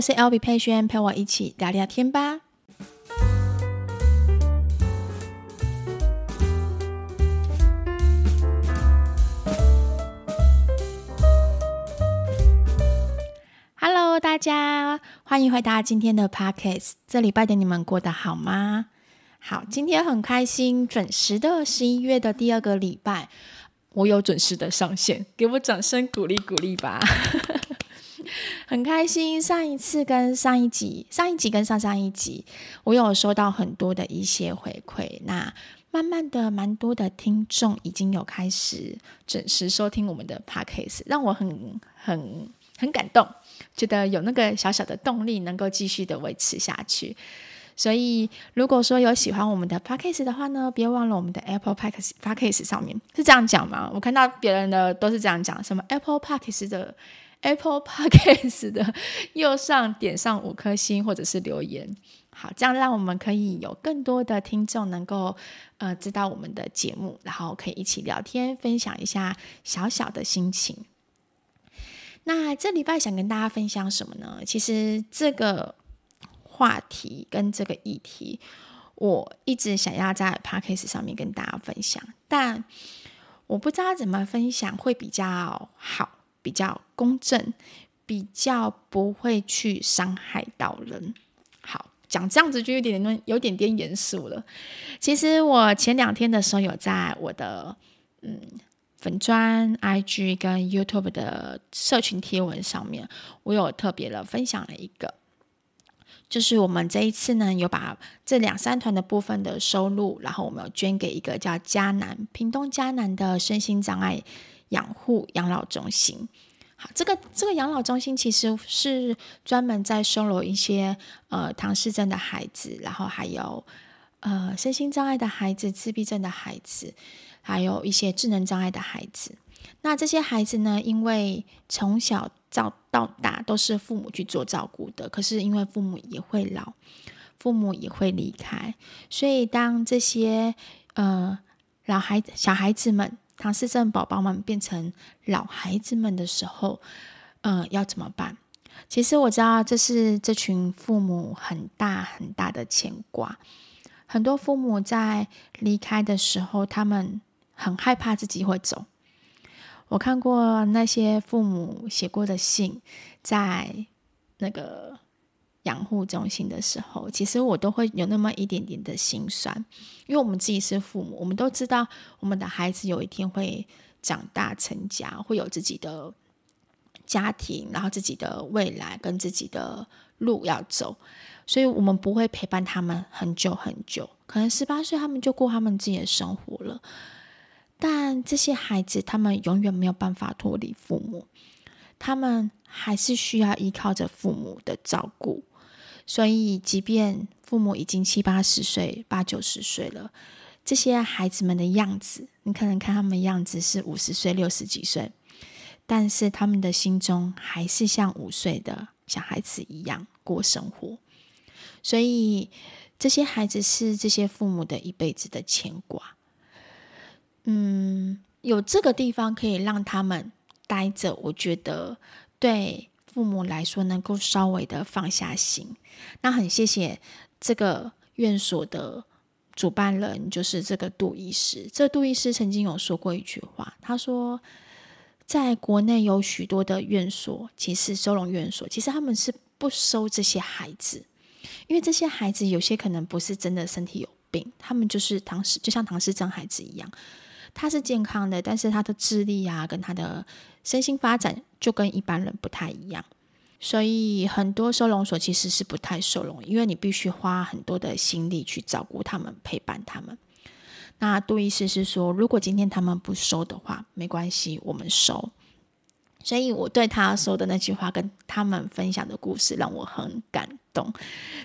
我是 LB 佩萱，陪我一起聊聊天吧。Hello，大家欢迎回到今天的 Podcast。这礼拜的你们过得好吗？好，今天很开心，准时的十一月的第二个礼拜，我有准时的上线，给我掌声鼓励鼓励吧。很开心，上一次跟上一集，上一集跟上上一集，我有收到很多的一些回馈。那慢慢的，蛮多的听众已经有开始准时收听我们的 podcast，让我很很很感动，觉得有那个小小的动力，能够继续的维持下去。所以，如果说有喜欢我们的 podcast 的话呢，别忘了我们的 Apple podcast podcast 上面是这样讲吗？我看到别人的都是这样讲，什么 Apple podcast 的。Apple Podcast 的右上点上五颗星，或者是留言，好，这样让我们可以有更多的听众能够呃知道我们的节目，然后可以一起聊天，分享一下小小的心情。那这礼拜想跟大家分享什么呢？其实这个话题跟这个议题，我一直想要在 Podcast 上面跟大家分享，但我不知道怎么分享会比较好。比较公正，比较不会去伤害到人。好，讲这样子就有点点有点点严肃了。其实我前两天的时候有在我的嗯粉专、IG 跟 YouTube 的社群贴文上面，我有特别的分享了一个，就是我们这一次呢有把这两三团的部分的收入，然后我们有捐给一个叫嘉南屏东嘉南的身心障碍养护养老中心，好，这个这个养老中心其实是专门在收留一些呃唐氏症的孩子，然后还有呃身心障碍的孩子、自闭症的孩子，还有一些智能障碍的孩子。那这些孩子呢，因为从小到到大都是父母去做照顾的，可是因为父母也会老，父母也会离开，所以当这些呃老孩子、小孩子们。唐氏症宝宝们变成老孩子们的时候，嗯、要怎么办？其实我知道这是这群父母很大很大的牵挂。很多父母在离开的时候，他们很害怕自己会走。我看过那些父母写过的信，在那个。养护中心的时候，其实我都会有那么一点点的心酸，因为我们自己是父母，我们都知道我们的孩子有一天会长大成家，会有自己的家庭，然后自己的未来跟自己的路要走，所以我们不会陪伴他们很久很久，可能十八岁他们就过他们自己的生活了。但这些孩子，他们永远没有办法脱离父母，他们还是需要依靠着父母的照顾。所以，即便父母已经七八十岁、八九十岁了，这些孩子们的样子，你可能看他们的样子是五十岁、六十几岁，但是他们的心中还是像五岁的小孩子一样过生活。所以，这些孩子是这些父母的一辈子的牵挂。嗯，有这个地方可以让他们待着，我觉得对。父母来说，能够稍微的放下心，那很谢谢这个院所的主办人，就是这个杜医师。这杜医师曾经有说过一句话，他说，在国内有许多的院所，其实收容院所，其实他们是不收这些孩子，因为这些孩子有些可能不是真的身体有病，他们就是唐氏，就像唐氏症孩子一样。他是健康的，但是他的智力啊，跟他的身心发展就跟一般人不太一样，所以很多收容所其实是不太收容，因为你必须花很多的心力去照顾他们，陪伴他们。那杜医师是说，如果今天他们不收的话，没关系，我们收。所以我对他说的那句话，跟他们分享的故事，让我很感动。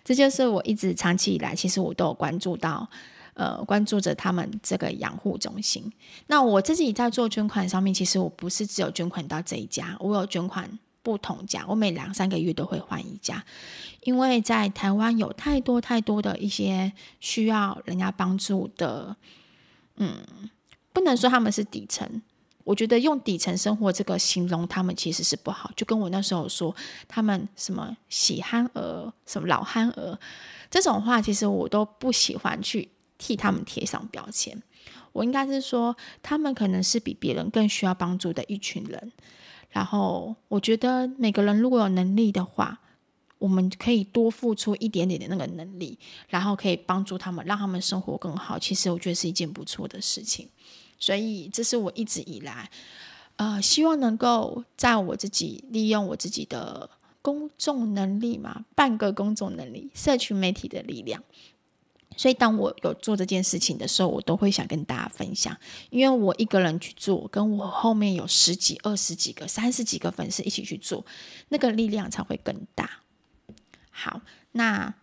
这就是我一直长期以来，其实我都有关注到。呃，关注着他们这个养护中心。那我自己在做捐款上面，其实我不是只有捐款到这一家，我有捐款不同家，我每两三个月都会换一家，因为在台湾有太多太多的一些需要人家帮助的，嗯，不能说他们是底层，我觉得用底层生活这个形容他们其实是不好，就跟我那时候说他们什么喜憨儿、什么老憨儿这种话，其实我都不喜欢去替他们贴上标签。我应该是说，他们可能是比别人更需要帮助的一群人。然后，我觉得每个人如果有能力的话，我们可以多付出一点点的那个能力，然后可以帮助他们，让他们生活更好。其实我觉得是一件不错的事情。所以，这是我一直以来，呃，希望能够在我自己利用我自己的公众能力嘛，半个公众能力，社群媒体的力量。所以，当我有做这件事情的时候，我都会想跟大家分享，因为我一个人去做，跟我后面有十几、二十几个、三十几个粉丝一起去做，那个力量才会更大。好，那。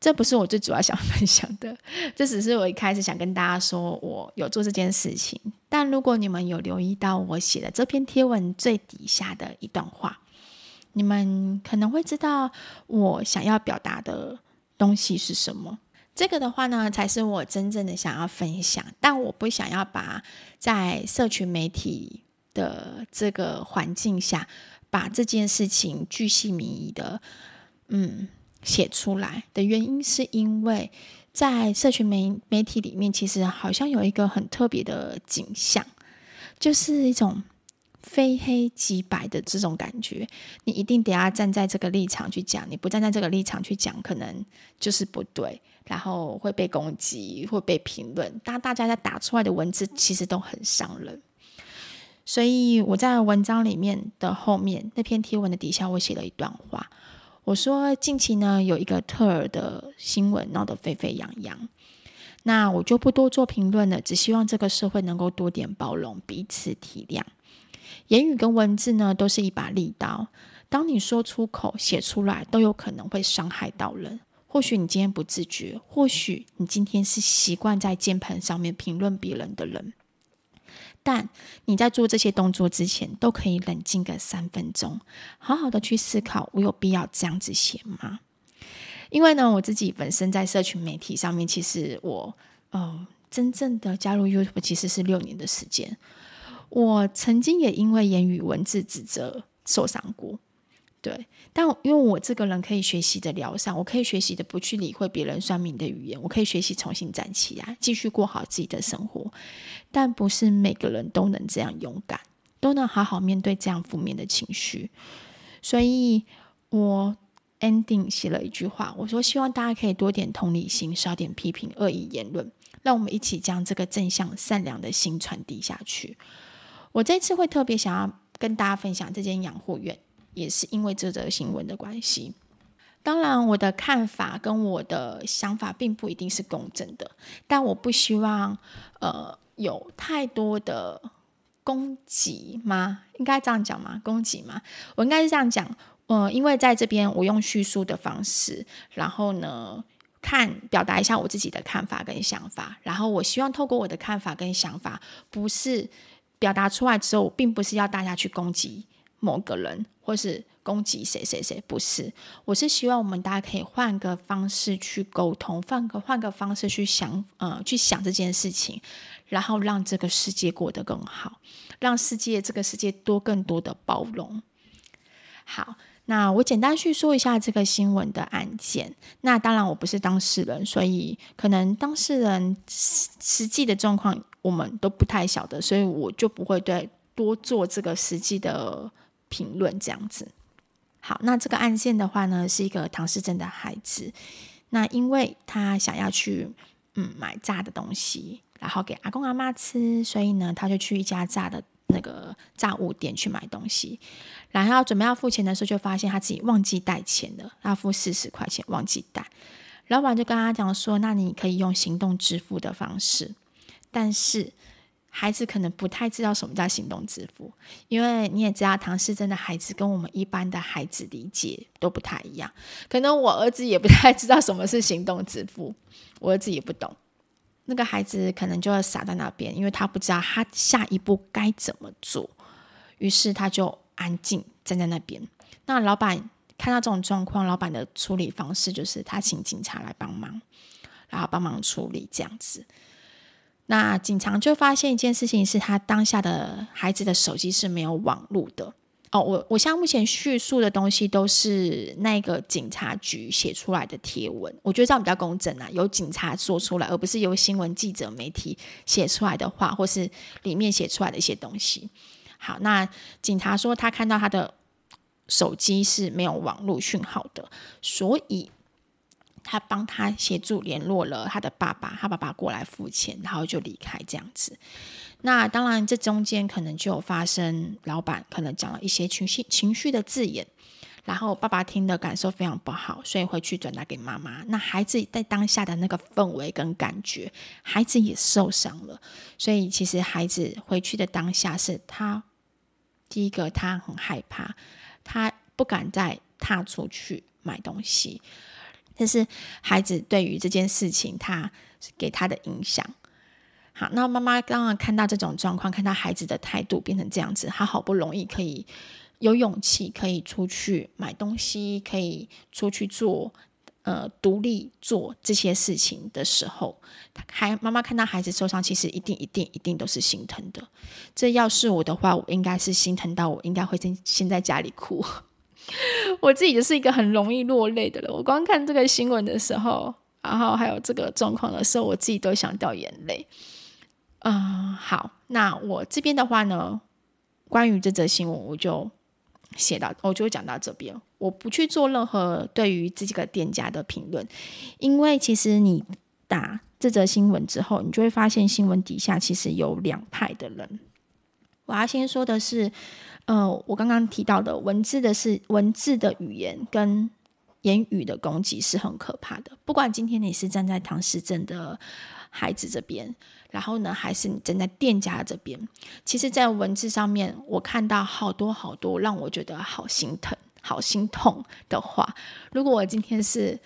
这不是我最主要想 分享的，这只是我一开始想跟大家说，我有做这件事情。但如果你们有留意到我写的这篇贴文最底下的一段话，你们可能会知道我想要表达的东西是什么。这个的话呢，才是我真正的想要分享。但我不想要把在社群媒体的这个环境下，把这件事情巨细靡遗的，嗯。写出来的原因，是因为在社群媒媒体里面，其实好像有一个很特别的景象，就是一种非黑即白的这种感觉。你一定得要站在这个立场去讲，你不站在这个立场去讲，可能就是不对，然后会被攻击，会被评论。当大家在打出来的文字，其实都很伤人。所以我在文章里面的后面那篇贴文的底下，我写了一段话。我说近期呢，有一个特尔的新闻闹得沸沸扬扬，那我就不多做评论了，只希望这个社会能够多点包容，彼此体谅。言语跟文字呢，都是一把利刀，当你说出口、写出来，都有可能会伤害到人。或许你今天不自觉，或许你今天是习惯在键盘上面评论别人的人。但你在做这些动作之前，都可以冷静个三分钟，好好的去思考，我有必要这样子写吗？因为呢，我自己本身在社群媒体上面，其实我，呃，真正的加入 YouTube 其实是六年的时间。我曾经也因为言语文字指责受伤过。对，但因为我这个人可以学习的疗伤，我可以学习的不去理会别人酸民的语言，我可以学习重新站起来，继续过好自己的生活。但不是每个人都能这样勇敢，都能好好面对这样负面的情绪。所以我 ending 写了一句话，我说希望大家可以多点同理心，少点批评恶意言论，让我们一起将这个正向善良的心传递下去。我这次会特别想要跟大家分享这间养护院。也是因为这则新闻的关系，当然我的看法跟我的想法并不一定是公正的，但我不希望呃有太多的攻击吗？应该这样讲吗？攻击吗？我应该是这样讲，呃，因为在这边我用叙述的方式，然后呢看表达一下我自己的看法跟想法，然后我希望透过我的看法跟想法，不是表达出来之后，并不是要大家去攻击。某个人，或是攻击谁谁谁，不是。我是希望我们大家可以换个方式去沟通，换个换个方式去想，呃，去想这件事情，然后让这个世界过得更好，让世界这个世界多更多的包容。好，那我简单叙述一下这个新闻的案件。那当然我不是当事人，所以可能当事人实实际的状况我们都不太晓得，所以我就不会对多做这个实际的。评论这样子，好，那这个案件的话呢，是一个唐氏症的孩子，那因为他想要去嗯买炸的东西，然后给阿公阿妈吃，所以呢，他就去一家炸的那个炸物店去买东西，然后准备要付钱的时候，就发现他自己忘记带钱了，要付四十块钱，忘记带，老板就跟他讲说，那你可以用行动支付的方式，但是。孩子可能不太知道什么叫行动支付，因为你也知道，唐氏症的孩子跟我们一般的孩子理解都不太一样。可能我儿子也不太知道什么是行动支付，我儿子也不懂。那个孩子可能就要傻在那边，因为他不知道他下一步该怎么做，于是他就安静站在那边。那老板看到这种状况，老板的处理方式就是他请警察来帮忙，然后帮忙处理这样子。那警察就发现一件事情，是他当下的孩子的手机是没有网络的。哦，我我现在目前叙述的东西都是那个警察局写出来的贴文，我觉得这样比较公正啊，由警察说出来，而不是由新闻记者媒体写出来的话，或是里面写出来的一些东西。好，那警察说他看到他的手机是没有网络讯号的，所以他帮他协助联络了他的爸爸，他爸爸过来付钱，然后就离开这样子。那当然，这中间可能就有发生，老板可能讲了一些情绪情绪的字眼，然后爸爸听的感受非常不好，所以回去转达给妈妈。那孩子在当下的那个氛围跟感觉，孩子也受伤了，所以其实孩子回去的当下是他第一个，他很害怕，他不敢再踏出去买东西，这是孩子对于这件事情他给他的影响。好，那妈妈刚刚看到这种状况，看到孩子的态度变成这样子，她好不容易可以有勇气，可以出去买东西，可以出去做，呃，独立做这些事情的时候，还妈妈看到孩子受伤，其实一定一定一定都是心疼的。这要是我的话，我应该是心疼到我应该会先先在家里哭。我自己就是一个很容易落泪的人，我光看这个新闻的时候，然后还有这个状况的时候，我自己都想掉眼泪。嗯、好，那我这边的话呢，关于这则新闻，我就写到，我就讲到这边，我不去做任何对于这几个店家的评论，因为其实你打这则新闻之后，你就会发现新闻底下其实有两派的人。我要先说的是，呃，我刚刚提到的文字的是文字的语言跟言语的攻击是很可怕的，不管今天你是站在唐诗镇的孩子这边。然后呢，还是你站在店家这边？其实，在文字上面，我看到好多好多让我觉得好心疼、好心痛的话。如果我今天是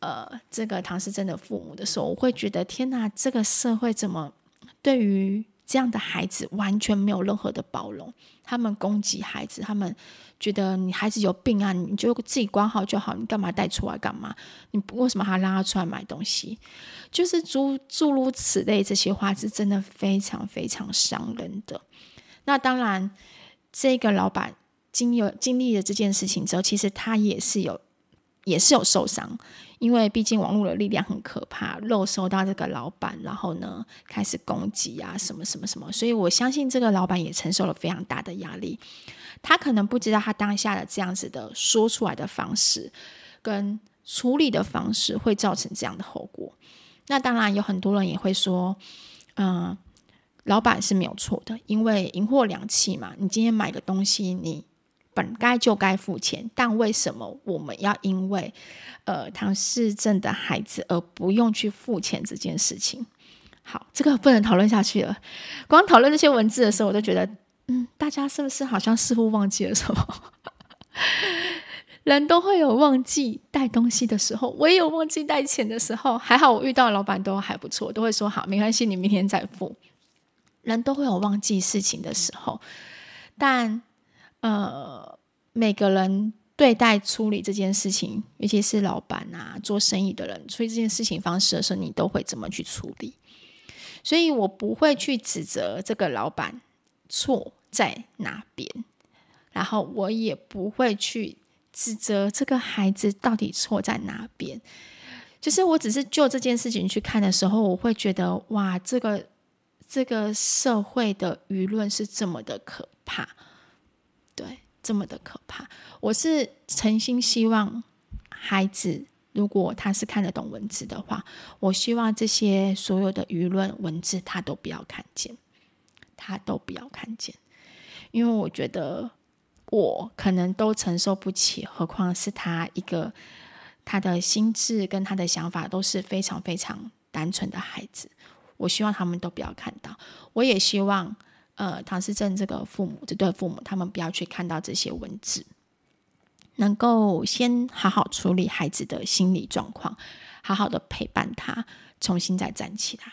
呃这个唐诗真的父母的时候，我会觉得天哪，这个社会怎么对于这样的孩子完全没有任何的包容？他们攻击孩子，他们。觉得你孩子有病啊，你就自己管好就好，你干嘛带出来干嘛？你为什么还让他出来买东西？就是诸诸如此类这些话是真的非常非常伤人的。那当然，这个老板经有经历了这件事情之后，其实他也是有也是有受伤，因为毕竟网络的力量很可怕，肉收到这个老板，然后呢开始攻击啊什么什么什么，所以我相信这个老板也承受了非常大的压力。他可能不知道，他当下的这样子的说出来的方式，跟处理的方式会造成这样的后果。那当然有很多人也会说，嗯，老板是没有错的，因为银货两讫嘛。你今天买个东西，你本该就该付钱，但为什么我们要因为呃唐氏症的孩子而不用去付钱这件事情？好，这个不能讨论下去了。光讨论这些文字的时候，我都觉得。嗯，大家是不是好像似乎忘记了什么？人都会有忘记带东西的时候，我也有忘记带钱的时候。还好我遇到老板都还不错，都会说好，没关系，你明天再付。人都会有忘记事情的时候，但呃，每个人对待处理这件事情，尤其是老板啊，做生意的人处理这件事情方式的时候，你都会怎么去处理？所以我不会去指责这个老板错。在哪边？然后我也不会去指责这个孩子到底错在哪边。就是我只是就这件事情去看的时候，我会觉得哇，这个这个社会的舆论是这么的可怕，这么的可怕。我是诚心希望孩子，如果他是看得懂文字的话，我希望这些所有的舆论文字他都不要看见，他都不要看见。因为我觉得我可能都承受不起，何况是他一个他的心智跟他的想法都是非常非常单纯的孩子。我希望他们都不要看到，我也希望呃唐诗正这个父母这对父母他们不要去看到这些文字，能够先好好处理孩子的心理状况，好好的陪伴他，重新再站起来。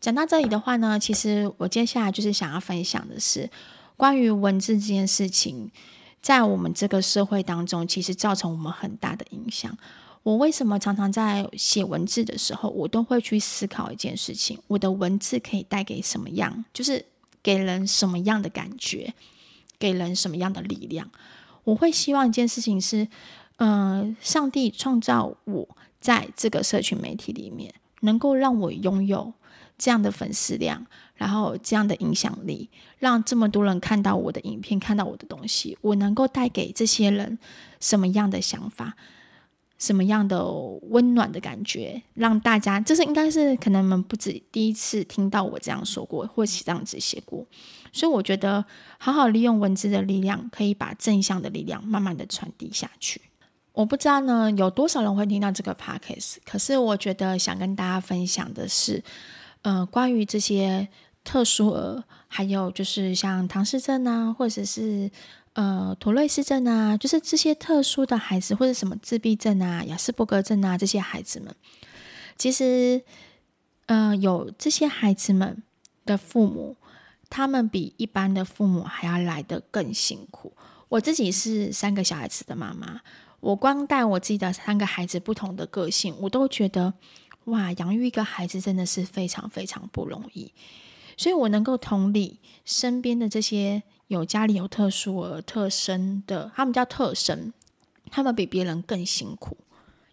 讲到这里的话呢，其实我接下来就是想要分享的是。关于文字这件事情，在我们这个社会当中，其实造成我们很大的影响。我为什么常常在写文字的时候，我都会去思考一件事情：我的文字可以带给什么样，就是给人什么样的感觉，给人什么样的力量？我会希望一件事情是，嗯、上帝创造我在这个社群媒体里面，能够让我拥有这样的粉丝量，然后这样的影响力，让这么多人看到我的影片，看到我的东西，我能够带给这些人什么样的想法？什么样的温暖的感觉，让大家这是应该是可能你们不止第一次听到我这样说过，或是这样子写过，所以我觉得好好利用文字的力量，可以把正向的力量慢慢的传递下去。我不知道呢有多少人会听到这个 podcast，可是我觉得想跟大家分享的是，呃，关于这些特殊儿，还有就是像唐氏症啊，或者是。呃，妥瑞氏症啊，就是这些特殊的孩子，或者什么自闭症啊、亚斯伯格症啊，这些孩子们，其实，呃，有这些孩子们的父母，他们比一般的父母还要来得更辛苦。我自己是三个小孩子的妈妈，我光带我自己的三个孩子不同的个性，我都觉得，哇，养育一个孩子真的是非常非常不容易。所以我能够同理身边的这些。有家里有特殊儿特生的，他们叫特生，他们比别人更辛苦，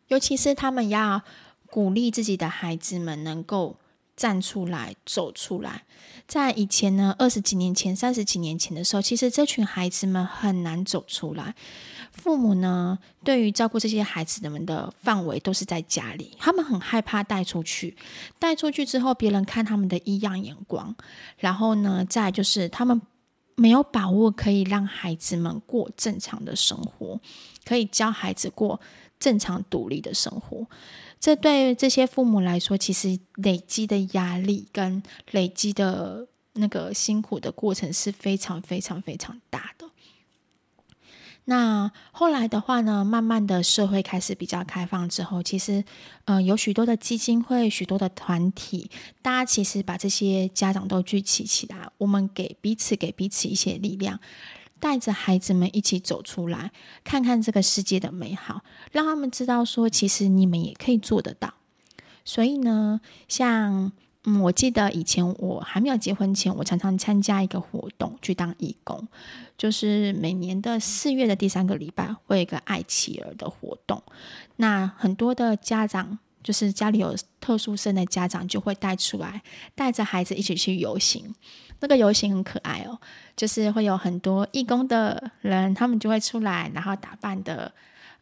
尤其是他们要鼓励自己的孩子们能够站出来、走出来。在以前呢，二十几年前、三十几年前的时候，其实这群孩子们很难走出来。父母呢，对于照顾这些孩子们的范围都是在家里，他们很害怕带出去。带出去之后，别人看他们的异样眼光，然后呢，再就是他们。没有把握可以让孩子们过正常的生活，可以教孩子过正常独立的生活。这对这些父母来说，其实累积的压力跟累积的那个辛苦的过程是非常非常非常大。那后来的话呢，慢慢的社会开始比较开放之后，其实，呃，有许多的基金会、许多的团体，大家其实把这些家长都聚集起来，我们给彼此给彼此一些力量，带着孩子们一起走出来，看看这个世界的美好，让他们知道说，其实你们也可以做得到。所以呢，像。嗯，我记得以前我还没有结婚前，我常常参加一个活动去当义工，就是每年的四月的第三个礼拜会有一个爱妻儿的活动。那很多的家长，就是家里有特殊生的家长，就会带出来，带着孩子一起去游行。那个游行很可爱哦，就是会有很多义工的人，他们就会出来，然后打扮的。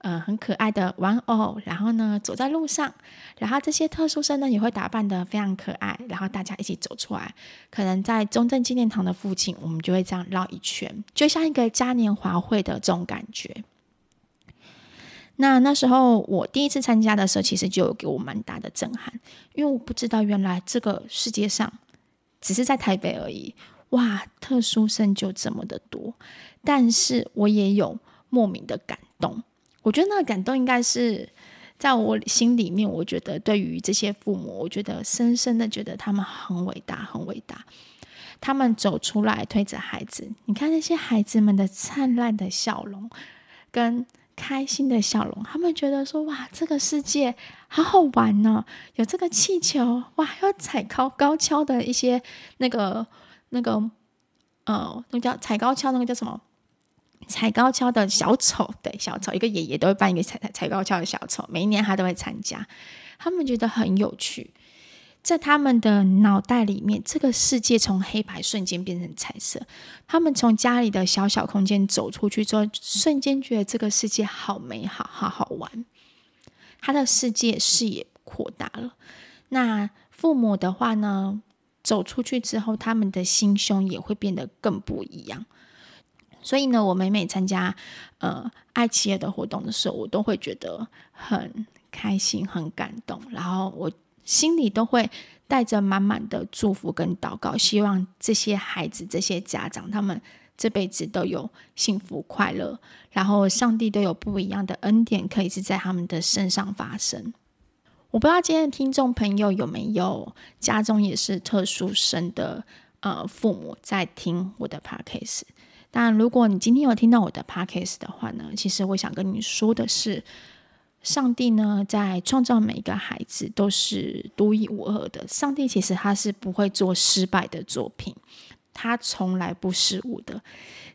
呃，很可爱的玩偶，然后呢，走在路上，然后这些特殊生呢也会打扮得非常可爱，然后大家一起走出来，可能在中正纪念堂的附近，我们就会这样绕一圈，就像一个嘉年华会的这种感觉。那那时候我第一次参加的时候，其实就有给我蛮大的震撼，因为我不知道原来这个世界上只是在台北而已，哇，特殊生就这么的多，但是我也有莫名的感动。我觉得那个感动应该是在我心里面。我觉得对于这些父母，我觉得深深的觉得他们很伟大，很伟大。他们走出来推着孩子，你看那些孩子们的灿烂的笑容跟开心的笑容，他们觉得说：“哇，这个世界好好玩呢！有这个气球，哇，还有踩高高跷的一些那个那个呃，那叫踩高跷，那个叫什么？”踩高跷的小丑，对，小丑，一个爷爷都会扮一个踩踩踩高跷的小丑，每一年他都会参加。他们觉得很有趣，在他们的脑袋里面，这个世界从黑白瞬间变成彩色。他们从家里的小小空间走出去之后，瞬间觉得这个世界好美好，好好玩。他的世界视野扩大了。那父母的话呢，走出去之后，他们的心胸也会变得更不一样。所以呢，我每每参加呃爱企业的活动的时候，我都会觉得很开心、很感动，然后我心里都会带着满满的祝福跟祷告，希望这些孩子、这些家长，他们这辈子都有幸福快乐，然后上帝都有不一样的恩典，可以是在他们的身上发生。我不知道今天的听众朋友有没有家中也是特殊生的呃父母在听我的 podcast。但如果你今天有听到我的 podcast 的话呢，其实我想跟你说的是，上帝呢，在创造每一个孩子都是独一无二的。上帝其实他是不会做失败的作品，他从来不失误的。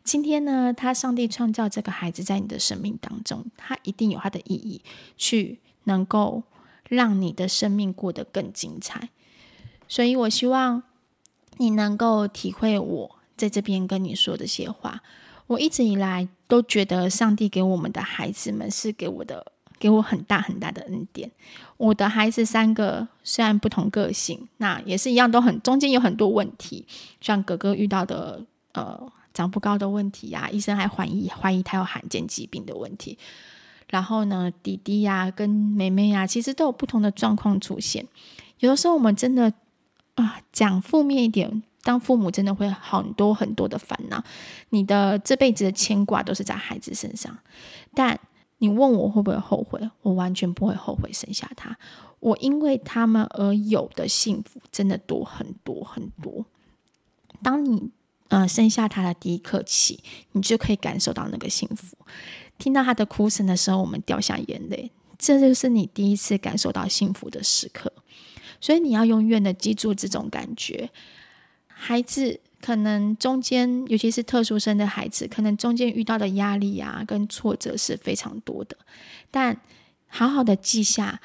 今天呢，他上帝创造这个孩子在你的生命当中，他一定有他的意义，去能够让你的生命过得更精彩。所以我希望你能够体会我在这边跟你说的这些话。我一直以来都觉得，上帝给我们的孩子们是给我的。给我很大很大的恩典。我的孩子三个虽然不同个性，那也是一样，都很中间有很多问题。像哥哥遇到的呃长不高的问题呀、啊，医生还怀疑怀疑他有罕见疾病的问题。然后呢，弟弟呀、跟妹妹呀、其实都有不同的状况出现。有的时候我们真的啊，讲负面一点，当父母真的会很多很多的烦恼。你的这辈子的牵挂都是在孩子身上，但。你问我会不会后悔？我完全不会后悔生下他。我因为他们而有的幸福真的多很多很多。当你呃生下他的第一刻起，你就可以感受到那个幸福。听到他的哭声的时候，我们掉下眼泪，这就是你第一次感受到幸福的时刻。所以你要永远的记住这种感觉，孩子。可能中间，尤其是特殊生的孩子，可能中间遇到的压力啊，跟挫折是非常多的。但好好的记下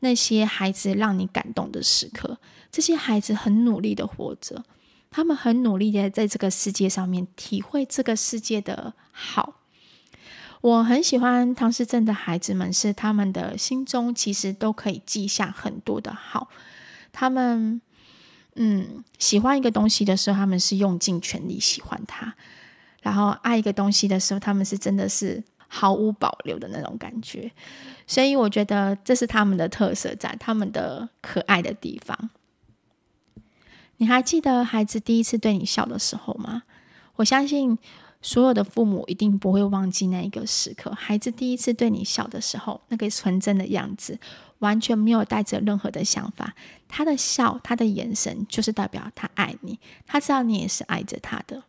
那些孩子让你感动的时刻，这些孩子很努力的活着，他们很努力的在这个世界上面体会这个世界的好。我很喜欢唐氏症的孩子们，是他们的心中其实都可以记下很多的好，他们。嗯，喜欢一个东西的时候，他们是用尽全力喜欢它；然后爱一个东西的时候，他们是真的是毫无保留的那种感觉。所以我觉得这是他们的特色，在他们的可爱的地方。你还记得孩子第一次对你笑的时候吗？我相信所有的父母一定不会忘记那一个时刻，孩子第一次对你笑的时候，那个纯真的样子。完全没有带着任何的想法，他的笑，他的眼神，就是代表他爱你，他知道你也是爱着他的。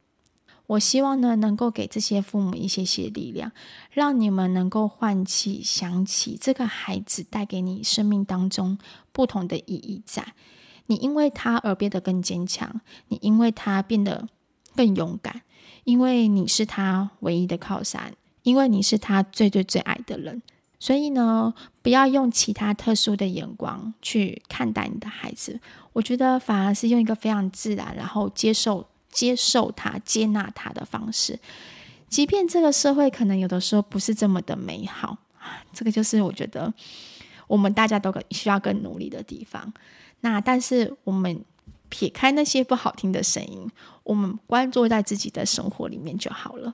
我希望呢，能够给这些父母一些些力量，让你们能够唤起、想起这个孩子带给你生命当中不同的意义在。你因为他而变得更坚强，你因为他变得更勇敢，因为你是他唯一的靠山，因为你是他最最最爱的人。所以呢，不要用其他特殊的眼光去看待你的孩子。我觉得反而是用一个非常自然，然后接受、接受他、接纳他的方式。即便这个社会可能有的时候不是这么的美好，这个就是我觉得我们大家都需要更努力的地方。那但是我们撇开那些不好听的声音，我们关注在自己的生活里面就好了。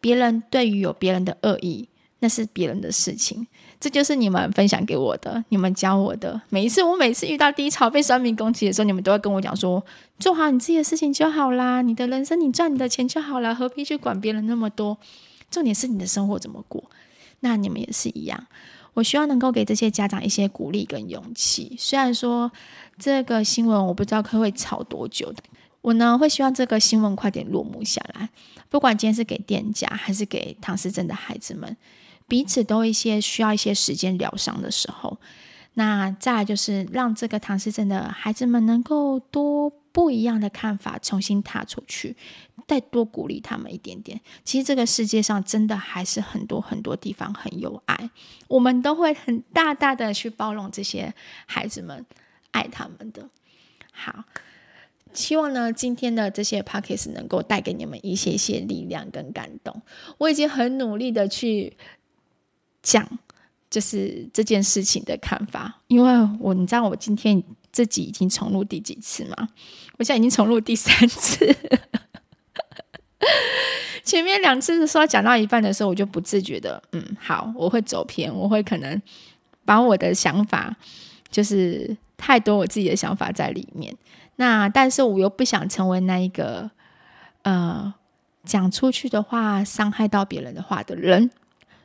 别人对于有别人的恶意。那是别人的事情，这就是你们分享给我的，你们教我的。每一次我每次遇到低潮、被酸民攻击的时候，你们都会跟我讲说：“做好你自己的事情就好啦，你的人生你赚你的钱就好了，何必去管别人那么多？重点是你的生活怎么过。”那你们也是一样。我希望能够给这些家长一些鼓励跟勇气。虽然说这个新闻我不知道可会吵多久的，我呢会希望这个新闻快点落幕下来。不管今天是给店家还是给唐诗珍的孩子们。彼此都一些需要一些时间疗伤的时候，那再就是让这个唐氏症的孩子们能够多不一样的看法，重新踏出去，再多鼓励他们一点点。其实这个世界上真的还是很多很多地方很有爱，我们都会很大大的去包容这些孩子们，爱他们的。好，希望呢今天的这些 Podcast 能够带给你们一些些力量跟感动。我已经很努力的去。讲就是这件事情的看法，因为我你知道我今天这集已经重录第几次吗？我现在已经重录第三次。前面两次的时候讲到一半的时候，我就不自觉的，嗯，好，我会走偏，我会可能把我的想法就是太多我自己的想法在里面。那但是我又不想成为那一个呃讲出去的话伤害到别人的话的人。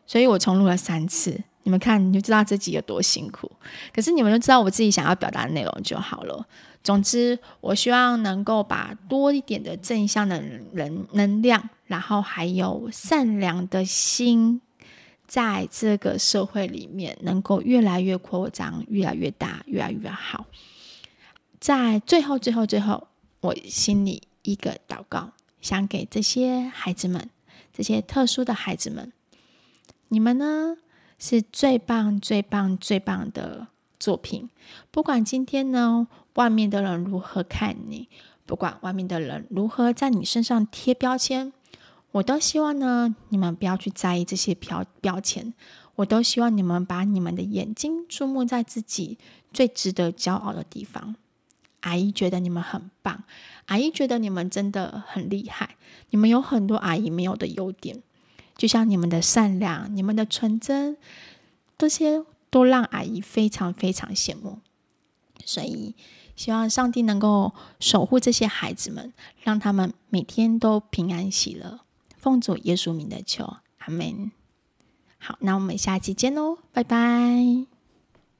所以我重录了三次，你们看，你就知道这集有多辛苦。可是你们就知道我自己想要表达的内容就好了。总之，我希望能够把多一点的正向的人能量，然后还有善良的心，在这个社会里面能够越来越扩张、越来越大、越来越好。在最后、最后、最后，我心里一个祷告，想给这些孩子们，这些特殊的孩子们，你们呢是最棒、最棒、最棒的作品。不管今天呢，外面的人如何看你，不管外面的人如何在你身上贴标签。我都希望呢，你们不要去在意这些标标签。我都希望你们把你们的眼睛注目在自己最值得骄傲的地方。阿姨觉得你们很棒，阿姨觉得你们真的很厉害。你们有很多阿姨没有的优点，就像你们的善良、你们的纯真，这些都让阿姨非常非常羡慕。所以，希望上帝能够守护这些孩子们，让他们每天都平安喜乐。奉主耶稣名的求，阿门。好，那我们下期见喽，拜拜。